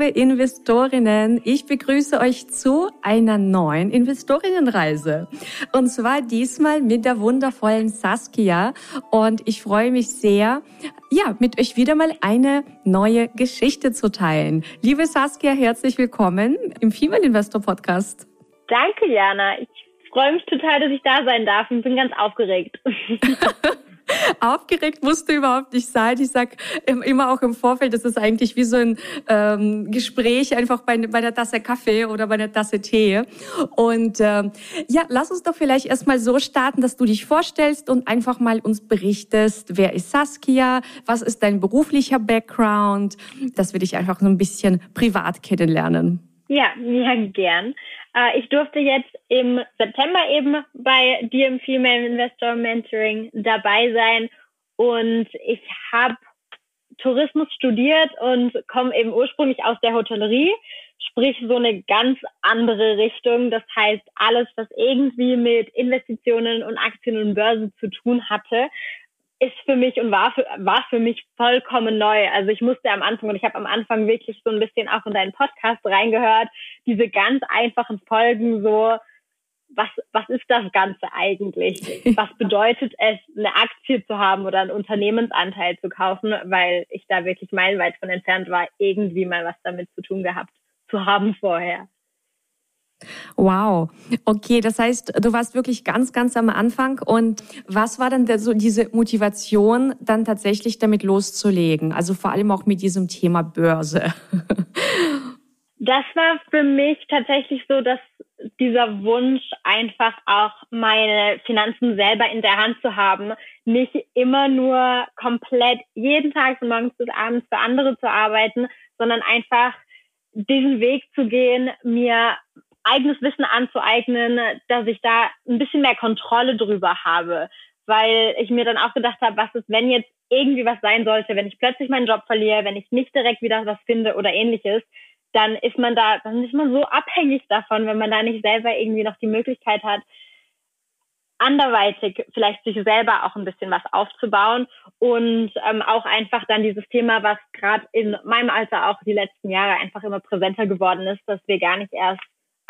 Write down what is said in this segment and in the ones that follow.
Liebe Investorinnen, ich begrüße euch zu einer neuen Investorinnenreise. Und zwar diesmal mit der wundervollen Saskia. Und ich freue mich sehr, ja, mit euch wieder mal eine neue Geschichte zu teilen. Liebe Saskia, herzlich willkommen im Female Investor Podcast. Danke, Jana. Ich freue mich total, dass ich da sein darf und bin ganz aufgeregt. Aufgeregt musst du überhaupt nicht sein. Ich sag immer auch im Vorfeld, das ist eigentlich wie so ein ähm, Gespräch einfach bei, bei einer Tasse Kaffee oder bei einer Tasse Tee. Und ähm, ja, lass uns doch vielleicht erstmal so starten, dass du dich vorstellst und einfach mal uns berichtest, wer ist Saskia, was ist dein beruflicher Background, dass wir dich einfach so ein bisschen privat kennenlernen. Ja, ja, gern. Äh, ich durfte jetzt im September eben bei dir im Female Investor Mentoring dabei sein und ich habe Tourismus studiert und komme eben ursprünglich aus der Hotellerie, sprich so eine ganz andere Richtung. Das heißt, alles, was irgendwie mit Investitionen und Aktien und Börse zu tun hatte, ist für mich und war für, war für mich vollkommen neu. Also ich musste am Anfang und ich habe am Anfang wirklich so ein bisschen auch in deinen Podcast reingehört, diese ganz einfachen Folgen so, was, was ist das Ganze eigentlich? Was bedeutet es, eine Aktie zu haben oder einen Unternehmensanteil zu kaufen? Weil ich da wirklich meilenweit von entfernt war, irgendwie mal was damit zu tun gehabt zu haben vorher. Wow. Okay, das heißt, du warst wirklich ganz, ganz am Anfang. Und was war denn so diese Motivation, dann tatsächlich damit loszulegen? Also vor allem auch mit diesem Thema Börse. Das war für mich tatsächlich so, dass dieser Wunsch, einfach auch meine Finanzen selber in der Hand zu haben, nicht immer nur komplett jeden Tag von morgens bis abends für andere zu arbeiten, sondern einfach diesen Weg zu gehen, mir eigenes Wissen anzueignen, dass ich da ein bisschen mehr Kontrolle drüber habe. Weil ich mir dann auch gedacht habe, was ist, wenn jetzt irgendwie was sein sollte, wenn ich plötzlich meinen Job verliere, wenn ich nicht direkt wieder was finde oder ähnliches, dann ist man da, dann ist man so abhängig davon, wenn man da nicht selber irgendwie noch die Möglichkeit hat, anderweitig vielleicht sich selber auch ein bisschen was aufzubauen und ähm, auch einfach dann dieses Thema, was gerade in meinem Alter auch die letzten Jahre einfach immer präsenter geworden ist, dass wir gar nicht erst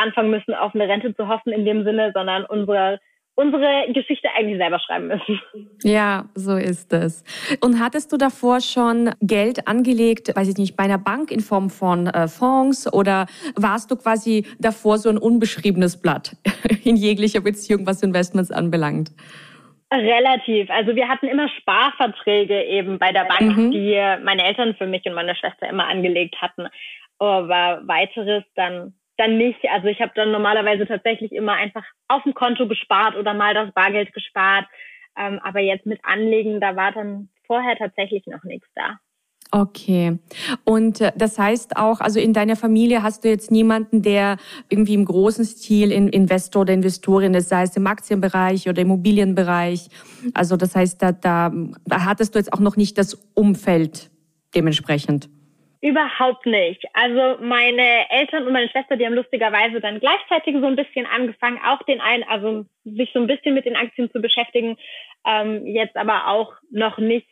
anfangen müssen, auf eine Rente zu hoffen in dem Sinne, sondern unsere unsere Geschichte eigentlich selber schreiben müssen. Ja, so ist es. Und hattest du davor schon Geld angelegt, weiß ich nicht, bei einer Bank in Form von äh, Fonds oder warst du quasi davor so ein unbeschriebenes Blatt in jeglicher Beziehung, was Investments anbelangt? Relativ. Also wir hatten immer Sparverträge eben bei der Bank, mhm. die meine Eltern für mich und meine Schwester immer angelegt hatten. Aber weiteres dann dann nicht. Also ich habe dann normalerweise tatsächlich immer einfach auf dem Konto gespart oder mal das Bargeld gespart. Ähm, aber jetzt mit Anlegen, da war dann vorher tatsächlich noch nichts da. Okay. Und äh, das heißt auch, also in deiner Familie hast du jetzt niemanden, der irgendwie im großen Stil in Investor oder Investorin ist, sei es im Aktienbereich oder Immobilienbereich. Also das heißt, da, da, da hattest du jetzt auch noch nicht das Umfeld dementsprechend. Überhaupt nicht. Also meine Eltern und meine Schwester, die haben lustigerweise dann gleichzeitig so ein bisschen angefangen, auch den einen, also sich so ein bisschen mit den Aktien zu beschäftigen, ähm, jetzt aber auch noch nicht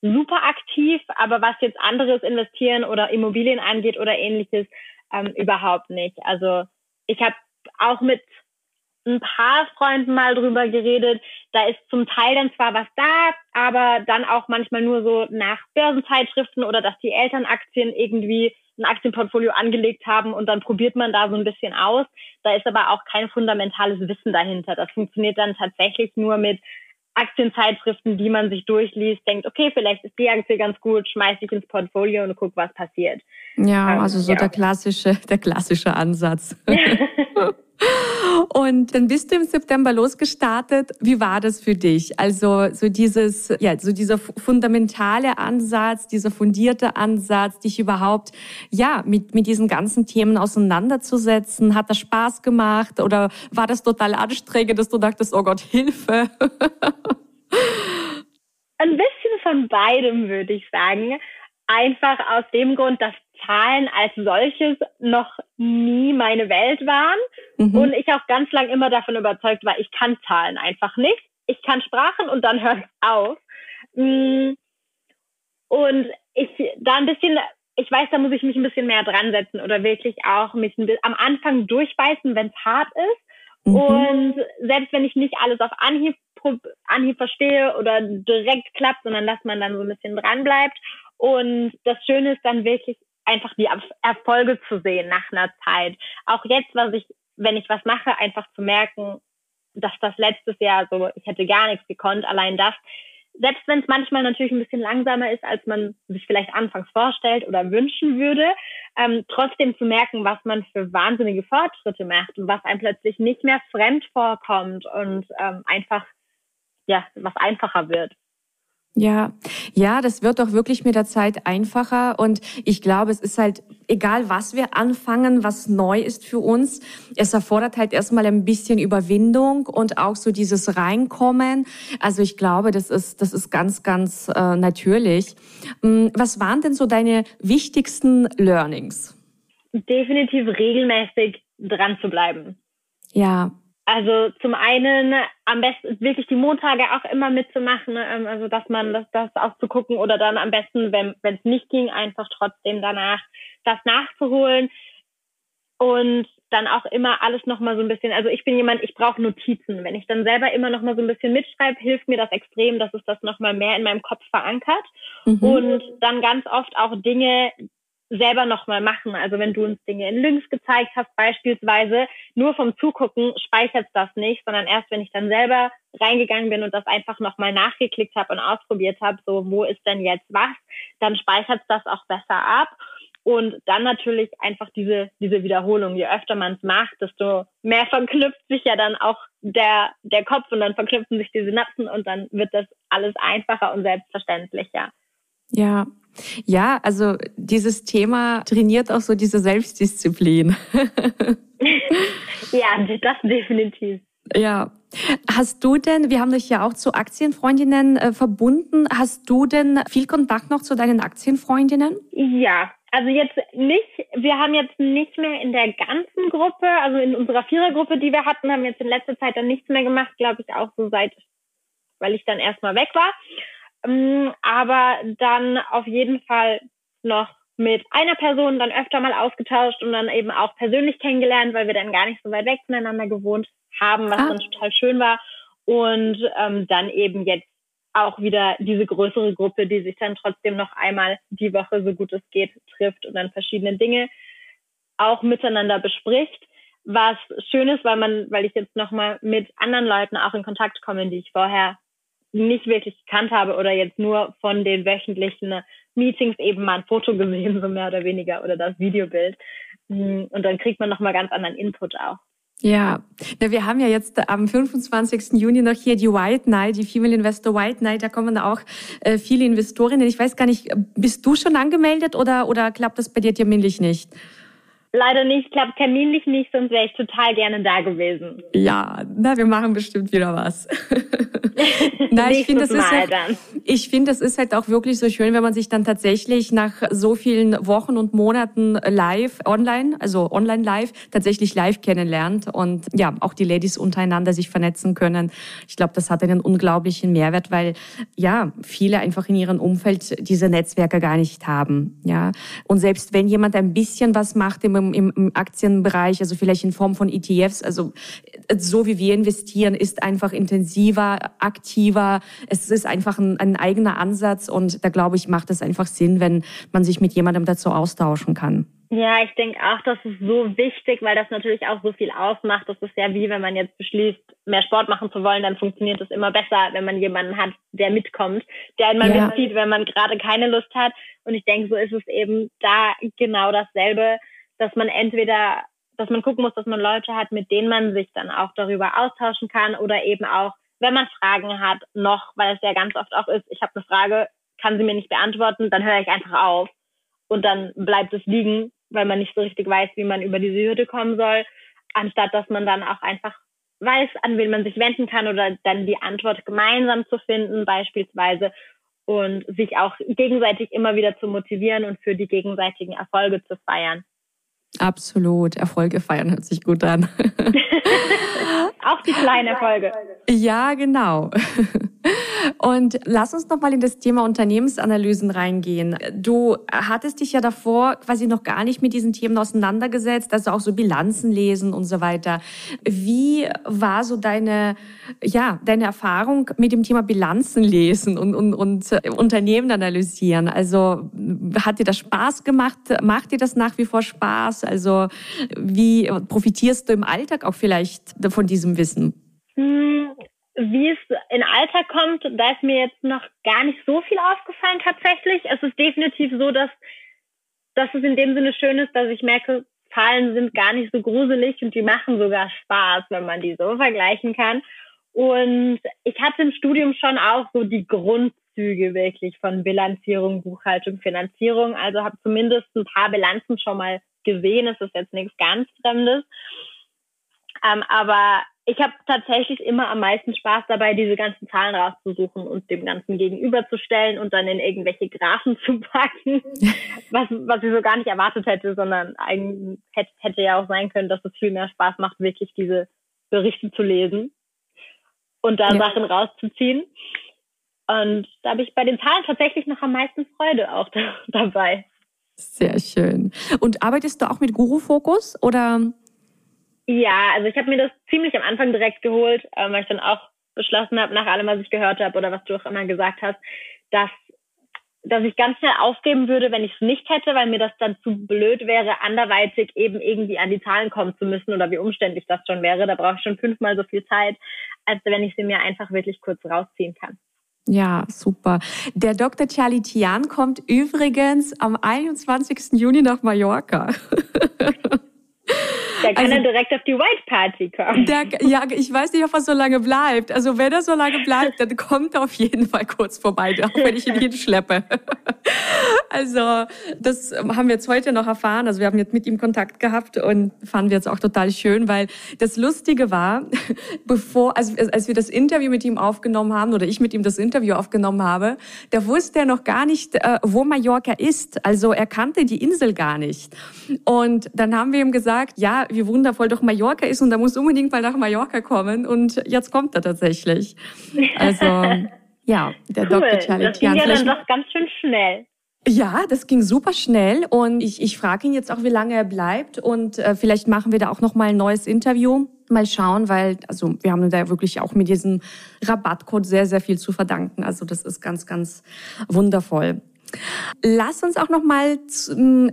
super aktiv, aber was jetzt anderes investieren oder Immobilien angeht oder ähnliches, ähm, überhaupt nicht. Also ich habe auch mit ein paar Freunden mal drüber geredet. Da ist zum Teil dann zwar was da, aber dann auch manchmal nur so nach Börsenzeitschriften oder dass die Eltern Aktien irgendwie ein Aktienportfolio angelegt haben und dann probiert man da so ein bisschen aus. Da ist aber auch kein fundamentales Wissen dahinter. Das funktioniert dann tatsächlich nur mit Aktienzeitschriften, die man sich durchliest, denkt, okay, vielleicht ist die Aktie ganz gut, schmeiß ich ins Portfolio und guck, was passiert. Ja, ähm, also so ja. der klassische, der klassische Ansatz. Und dann bist du im September losgestartet. Wie war das für dich? Also so dieses, ja, so dieser fundamentale Ansatz, dieser fundierte Ansatz, dich überhaupt, ja, mit, mit diesen ganzen Themen auseinanderzusetzen. Hat das Spaß gemacht oder war das total anstrengend, dass du dachtest, oh Gott, Hilfe? ein bisschen von beidem, würde ich sagen. Einfach aus dem Grund, dass Zahlen als solches noch nie meine Welt waren mhm. und ich auch ganz lang immer davon überzeugt war, ich kann Zahlen einfach nicht. Ich kann Sprachen und dann hört es auf. Mm. Und ich da ein bisschen, ich weiß, da muss ich mich ein bisschen mehr dran setzen oder wirklich auch mich ein bisschen, am Anfang durchbeißen, wenn es hart ist. Mhm. Und selbst wenn ich nicht alles auf Anhieb, Anhieb verstehe oder direkt klappt, sondern dass man dann so ein bisschen dran bleibt. Und das Schöne ist dann wirklich einfach die Erfolge zu sehen nach einer Zeit. Auch jetzt, was ich, wenn ich was mache, einfach zu merken, dass das letztes Jahr so, ich hätte gar nichts gekonnt, allein das, selbst wenn es manchmal natürlich ein bisschen langsamer ist, als man sich vielleicht anfangs vorstellt oder wünschen würde, ähm, trotzdem zu merken, was man für wahnsinnige Fortschritte macht und was einem plötzlich nicht mehr fremd vorkommt und ähm, einfach, ja, was einfacher wird. Ja, ja, das wird doch wirklich mit der Zeit einfacher und ich glaube, es ist halt egal, was wir anfangen, was neu ist für uns. Es erfordert halt erstmal ein bisschen Überwindung und auch so dieses Reinkommen. Also ich glaube, das ist das ist ganz ganz äh, natürlich. Hm, was waren denn so deine wichtigsten Learnings? Definitiv regelmäßig dran zu bleiben. Ja, also zum einen am besten wirklich die Montage auch immer mitzumachen, ähm, also dass man das, das auch zu gucken oder dann am besten, wenn es nicht ging, einfach trotzdem danach das nachzuholen und dann auch immer alles nochmal so ein bisschen, also ich bin jemand, ich brauche Notizen. Wenn ich dann selber immer nochmal so ein bisschen mitschreibe, hilft mir das extrem, dass es das nochmal mehr in meinem Kopf verankert mhm. und dann ganz oft auch Dinge, selber nochmal machen. Also wenn du uns Dinge in Links gezeigt hast, beispielsweise, nur vom Zugucken speichert das nicht, sondern erst wenn ich dann selber reingegangen bin und das einfach nochmal nachgeklickt habe und ausprobiert habe, so wo ist denn jetzt was, dann speichert das auch besser ab. Und dann natürlich einfach diese, diese Wiederholung. Je öfter man es macht, desto mehr verknüpft sich ja dann auch der, der Kopf und dann verknüpfen sich die Synapsen und dann wird das alles einfacher und selbstverständlicher. Ja, ja, also dieses Thema trainiert auch so diese Selbstdisziplin. ja, das definitiv. Ja. Hast du denn, wir haben dich ja auch zu Aktienfreundinnen äh, verbunden, hast du denn viel Kontakt noch zu deinen Aktienfreundinnen? Ja, also jetzt nicht, wir haben jetzt nicht mehr in der ganzen Gruppe, also in unserer Vierergruppe, die wir hatten, haben jetzt in letzter Zeit dann nichts mehr gemacht, glaube ich auch so seit, weil ich dann erstmal weg war. Ähm, aber dann auf jeden Fall noch mit einer Person dann öfter mal ausgetauscht und dann eben auch persönlich kennengelernt, weil wir dann gar nicht so weit weg voneinander gewohnt haben, was ah. dann total schön war. Und ähm, dann eben jetzt auch wieder diese größere Gruppe, die sich dann trotzdem noch einmal die Woche, so gut es geht, trifft und dann verschiedene Dinge auch miteinander bespricht. Was schön ist, weil man, weil ich jetzt nochmal mit anderen Leuten auch in Kontakt komme, die ich vorher nicht wirklich gekannt habe oder jetzt nur von den wöchentlichen Meetings eben mal ein Foto gesehen, so mehr oder weniger, oder das Videobild. Mm, und dann kriegt man nochmal ganz anderen Input auch. Ja, wir haben ja jetzt am 25. Juni noch hier die White Night, die Female Investor White Night. Da kommen auch äh, viele Investorinnen. Ich weiß gar nicht, bist du schon angemeldet oder, oder klappt das bei dir terminlich nicht? Leider nicht, klappt terminlich nicht, sonst wäre ich total gerne da gewesen. Ja, na, wir machen bestimmt wieder was. na, ich finde, das ist halt, ich finde, das ist halt auch wirklich so schön, wenn man sich dann tatsächlich nach so vielen Wochen und Monaten live, online, also online live, tatsächlich live kennenlernt und ja, auch die Ladies untereinander sich vernetzen können. Ich glaube, das hat einen unglaublichen Mehrwert, weil ja, viele einfach in ihrem Umfeld diese Netzwerke gar nicht haben, ja. Und selbst wenn jemand ein bisschen was macht im im, im Aktienbereich, also vielleicht in Form von ETFs. Also so wie wir investieren, ist einfach intensiver, aktiver. Es ist einfach ein, ein eigener Ansatz und da glaube ich, macht es einfach Sinn, wenn man sich mit jemandem dazu austauschen kann. Ja, ich denke auch, das ist so wichtig, weil das natürlich auch so viel ausmacht. Das ist ja wie, wenn man jetzt beschließt, mehr Sport machen zu wollen, dann funktioniert es immer besser, wenn man jemanden hat, der mitkommt, der einmal ja. mitzieht, wenn man gerade keine Lust hat. Und ich denke, so ist es eben da genau dasselbe dass man entweder, dass man gucken muss, dass man Leute hat, mit denen man sich dann auch darüber austauschen kann oder eben auch, wenn man Fragen hat, noch, weil es ja ganz oft auch ist, ich habe eine Frage, kann sie mir nicht beantworten, dann höre ich einfach auf und dann bleibt es liegen, weil man nicht so richtig weiß, wie man über diese Hürde kommen soll, anstatt dass man dann auch einfach weiß, an wen man sich wenden kann oder dann die Antwort gemeinsam zu finden beispielsweise und sich auch gegenseitig immer wieder zu motivieren und für die gegenseitigen Erfolge zu feiern. Absolut. Erfolge feiern hört sich gut an. Auch die kleinen Erfolge. Ja, genau. Und lass uns noch mal in das Thema Unternehmensanalysen reingehen. Du hattest dich ja davor quasi noch gar nicht mit diesen Themen auseinandergesetzt, also auch so Bilanzen lesen und so weiter. Wie war so deine, ja, deine Erfahrung mit dem Thema Bilanzen lesen und, und, und äh, Unternehmen analysieren? Also hat dir das Spaß gemacht? Macht dir das nach wie vor Spaß? Also wie profitierst du im Alltag auch vielleicht von diesem Wissen? Wie es in Alter kommt, da ist mir jetzt noch gar nicht so viel aufgefallen tatsächlich. Es ist definitiv so, dass, dass es in dem Sinne schön ist, dass ich merke, Zahlen sind gar nicht so gruselig und die machen sogar Spaß, wenn man die so vergleichen kann. Und ich hatte im Studium schon auch so die Grundzüge wirklich von Bilanzierung, Buchhaltung, Finanzierung. Also habe zumindest ein paar Bilanzen schon mal gesehen. Es ist jetzt nichts ganz Fremdes. Ähm, aber ich habe tatsächlich immer am meisten Spaß dabei, diese ganzen Zahlen rauszusuchen und dem Ganzen gegenüberzustellen und dann in irgendwelche Graphen zu packen, was, was ich so gar nicht erwartet hätte, sondern eigentlich hätte, hätte ja auch sein können, dass es viel mehr Spaß macht, wirklich diese Berichte zu lesen und da ja. Sachen rauszuziehen. Und da habe ich bei den Zahlen tatsächlich noch am meisten Freude auch da, dabei. Sehr schön. Und arbeitest du auch mit Guru-Fokus oder ja, also ich habe mir das ziemlich am Anfang direkt geholt, ähm, weil ich dann auch beschlossen habe, nach allem, was ich gehört habe oder was du auch immer gesagt hast, dass, dass ich ganz schnell aufgeben würde, wenn ich es nicht hätte, weil mir das dann zu blöd wäre, anderweitig eben irgendwie an die Zahlen kommen zu müssen oder wie umständlich das schon wäre. Da brauche ich schon fünfmal so viel Zeit, als wenn ich sie mir einfach wirklich kurz rausziehen kann. Ja, super. Der Dr. Charlie Tian kommt übrigens am 21. Juni nach Mallorca. Der kann also, dann direkt auf die White Party kommen. Der, ja, ich weiß nicht, ob er so lange bleibt. Also wenn er so lange bleibt, dann kommt er auf jeden Fall kurz vorbei, auch wenn ich ihn hinschleppe. Also das haben wir jetzt heute noch erfahren. Also wir haben jetzt mit ihm Kontakt gehabt und fanden wir jetzt auch total schön, weil das Lustige war, bevor, also als wir das Interview mit ihm aufgenommen haben oder ich mit ihm das Interview aufgenommen habe, da wusste er noch gar nicht, äh, wo Mallorca ist. Also er kannte die Insel gar nicht. Und dann haben wir ihm gesagt, ja, wie wundervoll doch Mallorca ist und er muss unbedingt mal nach Mallorca kommen. Und jetzt kommt er tatsächlich. Also ja, der cool. Dr. Charlie Das ging ja dann doch ganz schön schnell. Ja, das ging super schnell und ich, ich frage ihn jetzt auch, wie lange er bleibt und äh, vielleicht machen wir da auch noch mal ein neues Interview. Mal schauen, weil also wir haben da wirklich auch mit diesem Rabattcode sehr sehr viel zu verdanken. Also das ist ganz ganz wundervoll. Lass uns auch noch mal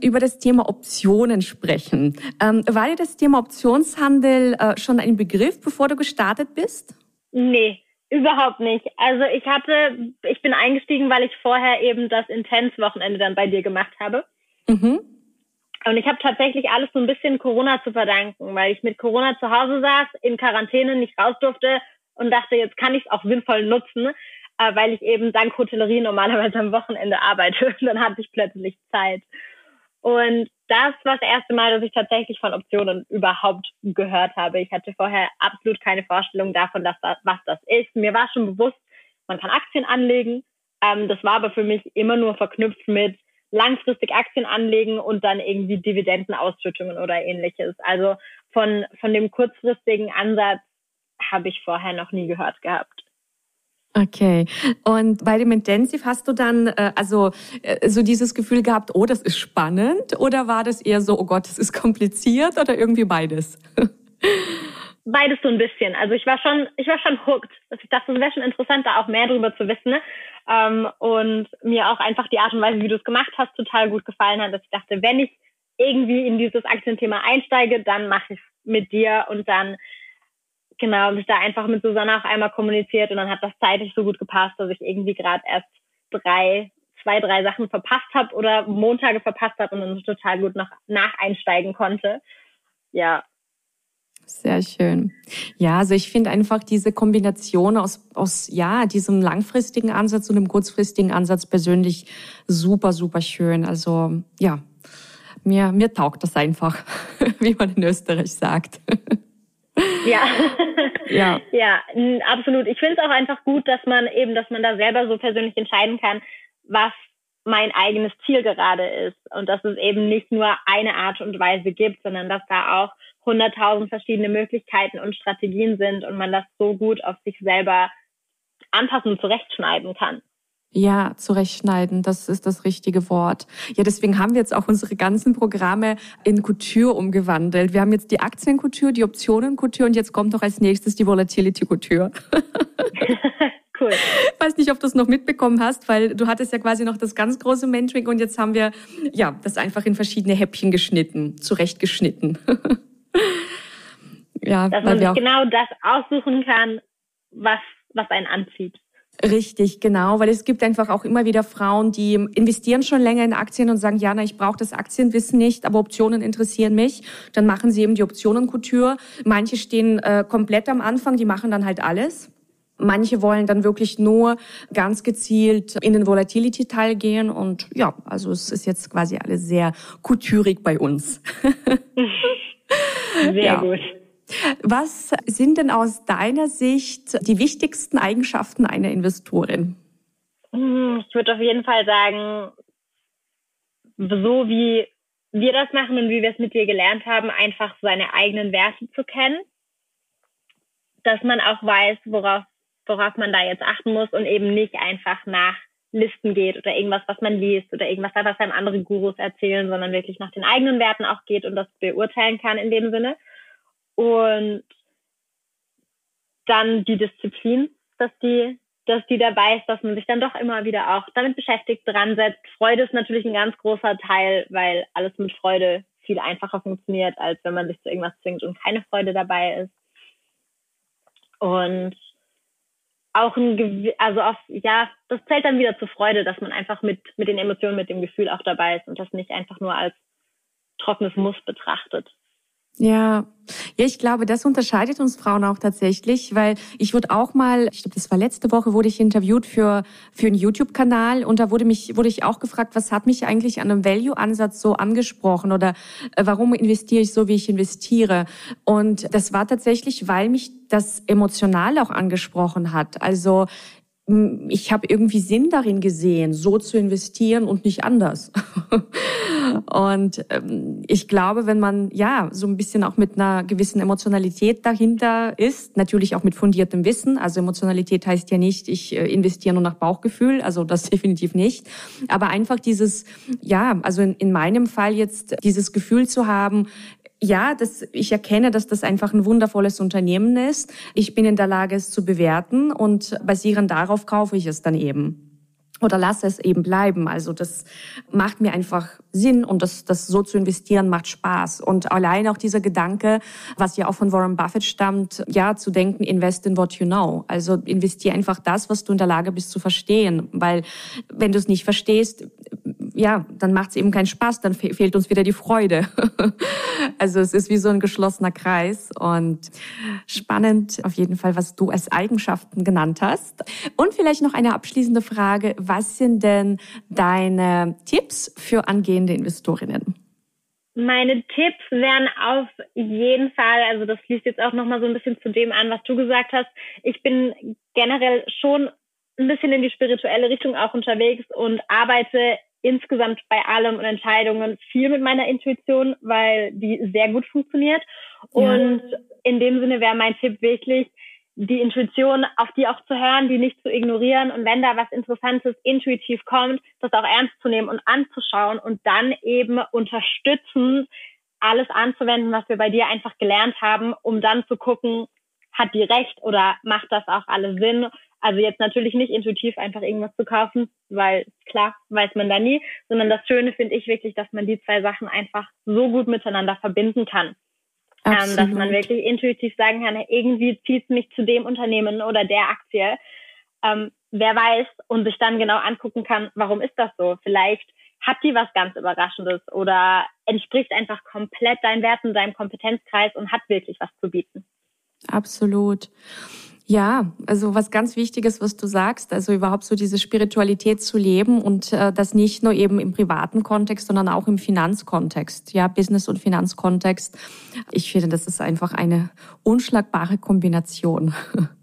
über das Thema Optionen sprechen. Ähm, war dir das Thema Optionshandel äh, schon ein Begriff, bevor du gestartet bist? Nee, überhaupt nicht. Also ich hatte, ich bin eingestiegen, weil ich vorher eben das Intens-Wochenende dann bei dir gemacht habe. Mhm. Und ich habe tatsächlich alles so ein bisschen Corona zu verdanken, weil ich mit Corona zu Hause saß, in Quarantäne nicht raus durfte und dachte, jetzt kann ich es auch sinnvoll nutzen äh, weil ich eben dank Hotellerie normalerweise am Wochenende arbeite. Und dann hatte ich plötzlich Zeit. Und das war das erste Mal, dass ich tatsächlich von Optionen überhaupt gehört habe. Ich hatte vorher absolut keine Vorstellung davon, dass das, was das ist. Mir war schon bewusst, man kann Aktien anlegen. Ähm, das war aber für mich immer nur verknüpft mit langfristig Aktien anlegen und dann irgendwie Dividendenausschüttungen oder ähnliches. Also von, von dem kurzfristigen Ansatz habe ich vorher noch nie gehört gehabt. Okay. Und bei dem Intensiv hast du dann äh, also äh, so dieses Gefühl gehabt, oh, das ist spannend, oder war das eher so, oh Gott, das ist kompliziert, oder irgendwie beides? Beides so ein bisschen. Also ich war schon, ich war schon hooked. Ich dachte, es wäre schon interessant, da auch mehr drüber zu wissen. Ne? Ähm, und mir auch einfach die Art und Weise, wie du es gemacht hast, total gut gefallen hat, dass ich dachte, wenn ich irgendwie in dieses Aktienthema einsteige, dann mache ich es mit dir und dann genau, habe ich da einfach mit Susanne auch einmal kommuniziert und dann hat das zeitlich so gut gepasst, dass ich irgendwie gerade erst drei, zwei, drei Sachen verpasst habe oder Montage verpasst habe und dann total gut noch nach einsteigen konnte. Ja. Sehr schön. Ja, also ich finde einfach diese Kombination aus, aus ja, diesem langfristigen Ansatz und dem kurzfristigen Ansatz persönlich super, super schön. Also ja, mir, mir taugt das einfach, wie man in Österreich sagt. Ja. ja. Ja, absolut. Ich finde es auch einfach gut, dass man eben, dass man da selber so persönlich entscheiden kann, was mein eigenes Ziel gerade ist und dass es eben nicht nur eine Art und Weise gibt, sondern dass da auch hunderttausend verschiedene Möglichkeiten und Strategien sind und man das so gut auf sich selber anpassen und zurechtschneiden kann. Ja, zurechtschneiden, das ist das richtige Wort. Ja, deswegen haben wir jetzt auch unsere ganzen Programme in Couture umgewandelt. Wir haben jetzt die Aktiencouture, die Optionen-Couture und jetzt kommt noch als nächstes die Volatility-Couture. cool. Weiß nicht, ob du es noch mitbekommen hast, weil du hattest ja quasi noch das ganz große Mentoring und jetzt haben wir ja das einfach in verschiedene Häppchen geschnitten, zurechtgeschnitten. ja, Dass man sich genau das aussuchen kann, was, was einen anzieht. Richtig, genau, weil es gibt einfach auch immer wieder Frauen, die investieren schon länger in Aktien und sagen, Jana, ich brauche das Aktienwissen nicht, aber Optionen interessieren mich. Dann machen sie eben die Optionen-Couture. Manche stehen äh, komplett am Anfang, die machen dann halt alles. Manche wollen dann wirklich nur ganz gezielt in den Volatility-Teil gehen und ja, also es ist jetzt quasi alles sehr couturig bei uns. sehr ja. gut. Was sind denn aus deiner Sicht die wichtigsten Eigenschaften einer Investorin? Hm, ich würde auf jeden Fall sagen, so wie wir das machen und wie wir es mit dir gelernt haben, einfach seine eigenen Werte zu kennen. Dass man auch weiß, worauf, worauf man da jetzt achten muss und eben nicht einfach nach Listen geht oder irgendwas, was man liest oder irgendwas, was einem andere Gurus erzählen, sondern wirklich nach den eigenen Werten auch geht und das beurteilen kann in dem Sinne. Und dann die Disziplin, dass die, dass die dabei ist, dass man sich dann doch immer wieder auch damit beschäftigt, dran setzt. Freude ist natürlich ein ganz großer Teil, weil alles mit Freude viel einfacher funktioniert, als wenn man sich zu irgendwas zwingt und keine Freude dabei ist. Und auch ein, also auf, ja, das zählt dann wieder zur Freude, dass man einfach mit, mit den Emotionen, mit dem Gefühl auch dabei ist und das nicht einfach nur als trockenes Muss betrachtet. Ja, ja, ich glaube, das unterscheidet uns Frauen auch tatsächlich, weil ich wurde auch mal, ich glaube, das war letzte Woche, wurde ich interviewt für für einen YouTube-Kanal und da wurde mich wurde ich auch gefragt, was hat mich eigentlich an einem Value-Ansatz so angesprochen oder äh, warum investiere ich so, wie ich investiere? Und das war tatsächlich, weil mich das emotional auch angesprochen hat. Also ich habe irgendwie Sinn darin gesehen, so zu investieren und nicht anders. und ähm, ich glaube, wenn man ja so ein bisschen auch mit einer gewissen Emotionalität dahinter ist, natürlich auch mit fundiertem Wissen. Also Emotionalität heißt ja nicht, ich äh, investiere nur nach Bauchgefühl, also das definitiv nicht. Aber einfach dieses, ja, also in, in meinem Fall jetzt dieses Gefühl zu haben, ja, das, ich erkenne, dass das einfach ein wundervolles Unternehmen ist. Ich bin in der Lage, es zu bewerten und basierend darauf kaufe ich es dann eben oder lasse es eben bleiben. Also das macht mir einfach Sinn und das, das so zu investieren macht Spaß. Und allein auch dieser Gedanke, was ja auch von Warren Buffett stammt, ja, zu denken, invest in what you know. Also investier einfach das, was du in der Lage bist zu verstehen. Weil wenn du es nicht verstehst, ja, dann macht es eben keinen Spaß, dann fe fehlt uns wieder die Freude. also es ist wie so ein geschlossener Kreis und spannend auf jeden Fall, was du als Eigenschaften genannt hast. Und vielleicht noch eine abschließende Frage. Was sind denn deine Tipps für angehende Investorinnen? Meine Tipps wären auf jeden Fall, also das schließt jetzt auch nochmal so ein bisschen zu dem an, was du gesagt hast. Ich bin generell schon ein bisschen in die spirituelle Richtung auch unterwegs und arbeite insgesamt bei allem und Entscheidungen viel mit meiner Intuition, weil die sehr gut funktioniert. Und ja. in dem Sinne wäre mein Tipp wirklich, die Intuition auf die auch zu hören, die nicht zu ignorieren und wenn da was Interessantes intuitiv kommt, das auch ernst zu nehmen und anzuschauen und dann eben unterstützend alles anzuwenden, was wir bei dir einfach gelernt haben, um dann zu gucken, hat die recht oder macht das auch alles Sinn also jetzt natürlich nicht intuitiv einfach irgendwas zu kaufen, weil klar, weiß man da nie, sondern das Schöne finde ich wirklich, dass man die zwei Sachen einfach so gut miteinander verbinden kann. Ähm, dass man wirklich intuitiv sagen kann, irgendwie zieht es mich zu dem Unternehmen oder der Aktie. Ähm, wer weiß und sich dann genau angucken kann, warum ist das so? Vielleicht hat die was ganz Überraschendes oder entspricht einfach komplett deinen Werten, deinem Kompetenzkreis und hat wirklich was zu bieten. Absolut. Ja, also was ganz Wichtiges, was du sagst, also überhaupt so diese Spiritualität zu leben und äh, das nicht nur eben im privaten Kontext, sondern auch im Finanzkontext, ja, Business- und Finanzkontext. Ich finde, das ist einfach eine unschlagbare Kombination.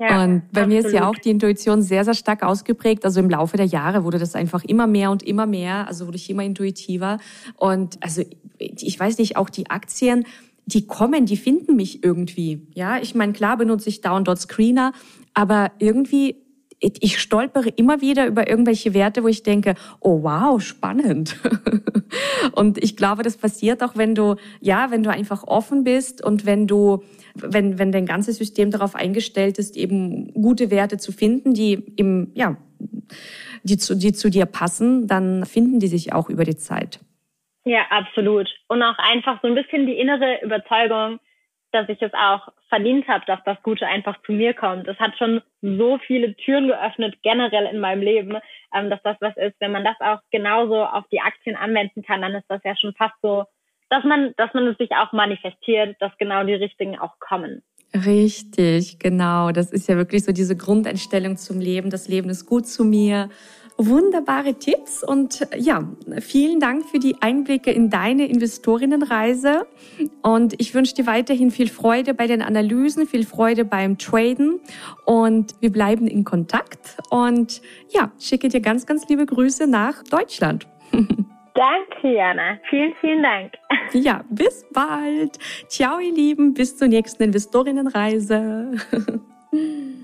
Ja, und bei absolut. mir ist ja auch die Intuition sehr, sehr stark ausgeprägt. Also im Laufe der Jahre wurde das einfach immer mehr und immer mehr. Also wurde ich immer intuitiver. Und also ich weiß nicht, auch die Aktien, die kommen, die finden mich irgendwie. Ja, ich meine, klar benutze ich da und dort Screener, aber irgendwie ich stolpere immer wieder über irgendwelche Werte, wo ich denke, oh wow, spannend. und ich glaube, das passiert auch, wenn du, ja, wenn du einfach offen bist und wenn du, wenn, wenn dein ganzes System darauf eingestellt ist, eben gute Werte zu finden, die im, ja, die zu, die zu dir passen, dann finden die sich auch über die Zeit. Ja, absolut. Und auch einfach so ein bisschen die innere Überzeugung, dass ich es auch verdient habe, dass das Gute einfach zu mir kommt. Es hat schon so viele Türen geöffnet, generell in meinem Leben, ähm, dass das was ist. Wenn man das auch genauso auf die Aktien anwenden kann, dann ist das ja schon fast so, dass man, dass man es sich auch manifestiert, dass genau die richtigen auch kommen. Richtig, genau. Das ist ja wirklich so diese Grundeinstellung zum Leben. Das Leben ist gut zu mir wunderbare Tipps und ja, vielen Dank für die Einblicke in deine Investorinnenreise und ich wünsche dir weiterhin viel Freude bei den Analysen, viel Freude beim Traden und wir bleiben in Kontakt und ja, schicke dir ganz, ganz liebe Grüße nach Deutschland. Danke, Jana. Vielen, vielen Dank. Ja, bis bald. Ciao, ihr Lieben. Bis zur nächsten Investorinnenreise.